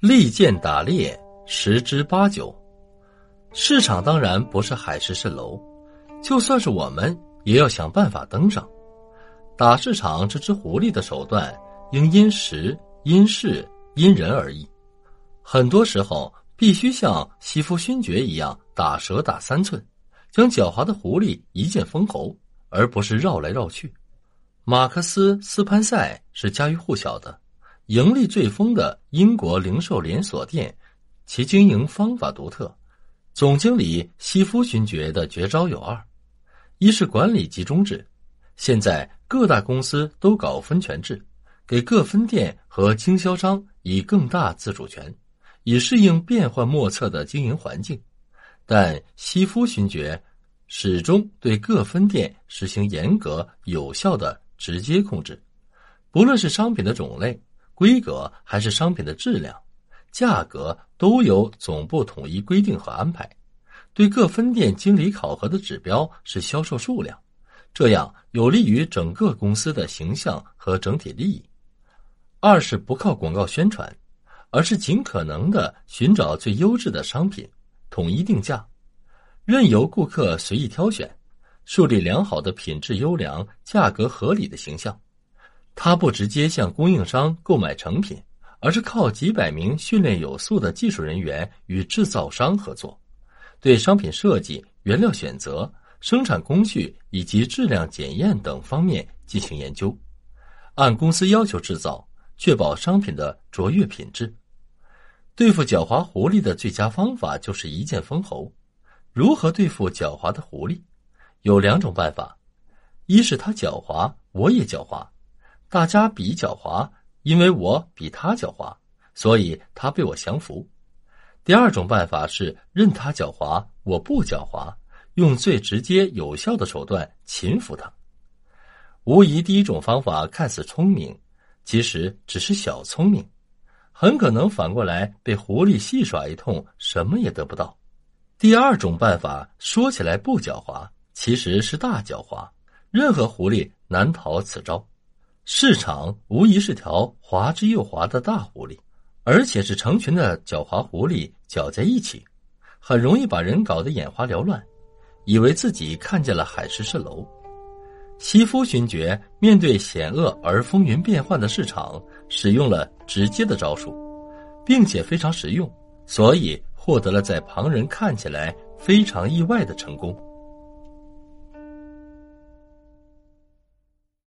利剑打猎，十之八九。市场当然不是海市蜃楼，就算是我们，也要想办法登上。打市场这只狐狸的手段，应因时、因事、因人而异。很多时候，必须像西夫勋爵一样，打蛇打三寸，将狡猾的狐狸一剑封喉，而不是绕来绕去。马克思·斯潘塞是家喻户晓的。盈利最丰的英国零售连锁店，其经营方法独特。总经理西夫勋爵的绝招有二：一是管理集中制，现在各大公司都搞分权制，给各分店和经销商以更大自主权，以适应变幻莫测的经营环境。但西夫勋爵始终对各分店实行严格有效的直接控制，不论是商品的种类。规格还是商品的质量、价格都由总部统一规定和安排。对各分店经理考核的指标是销售数量，这样有利于整个公司的形象和整体利益。二是不靠广告宣传，而是尽可能的寻找最优质的商品，统一定价，任由顾客随意挑选，树立良好的品质优良、价格合理的形象。他不直接向供应商购买成品，而是靠几百名训练有素的技术人员与制造商合作，对商品设计、原料选择、生产工序以及质量检验等方面进行研究，按公司要求制造，确保商品的卓越品质。对付狡猾狐狸的最佳方法就是一剑封喉。如何对付狡猾的狐狸？有两种办法：一是他狡猾，我也狡猾。大家比狡猾，因为我比他狡猾，所以他被我降服。第二种办法是任他狡猾，我不狡猾，用最直接有效的手段擒服他。无疑，第一种方法看似聪明，其实只是小聪明，很可能反过来被狐狸戏耍一通，什么也得不到。第二种办法说起来不狡猾，其实是大狡猾，任何狐狸难逃此招。市场无疑是条滑之又滑的大狐狸，而且是成群的狡猾狐狸搅在一起，很容易把人搞得眼花缭乱，以为自己看见了海市蜃楼。西夫勋爵面对险恶而风云变幻的市场，使用了直接的招数，并且非常实用，所以获得了在旁人看起来非常意外的成功。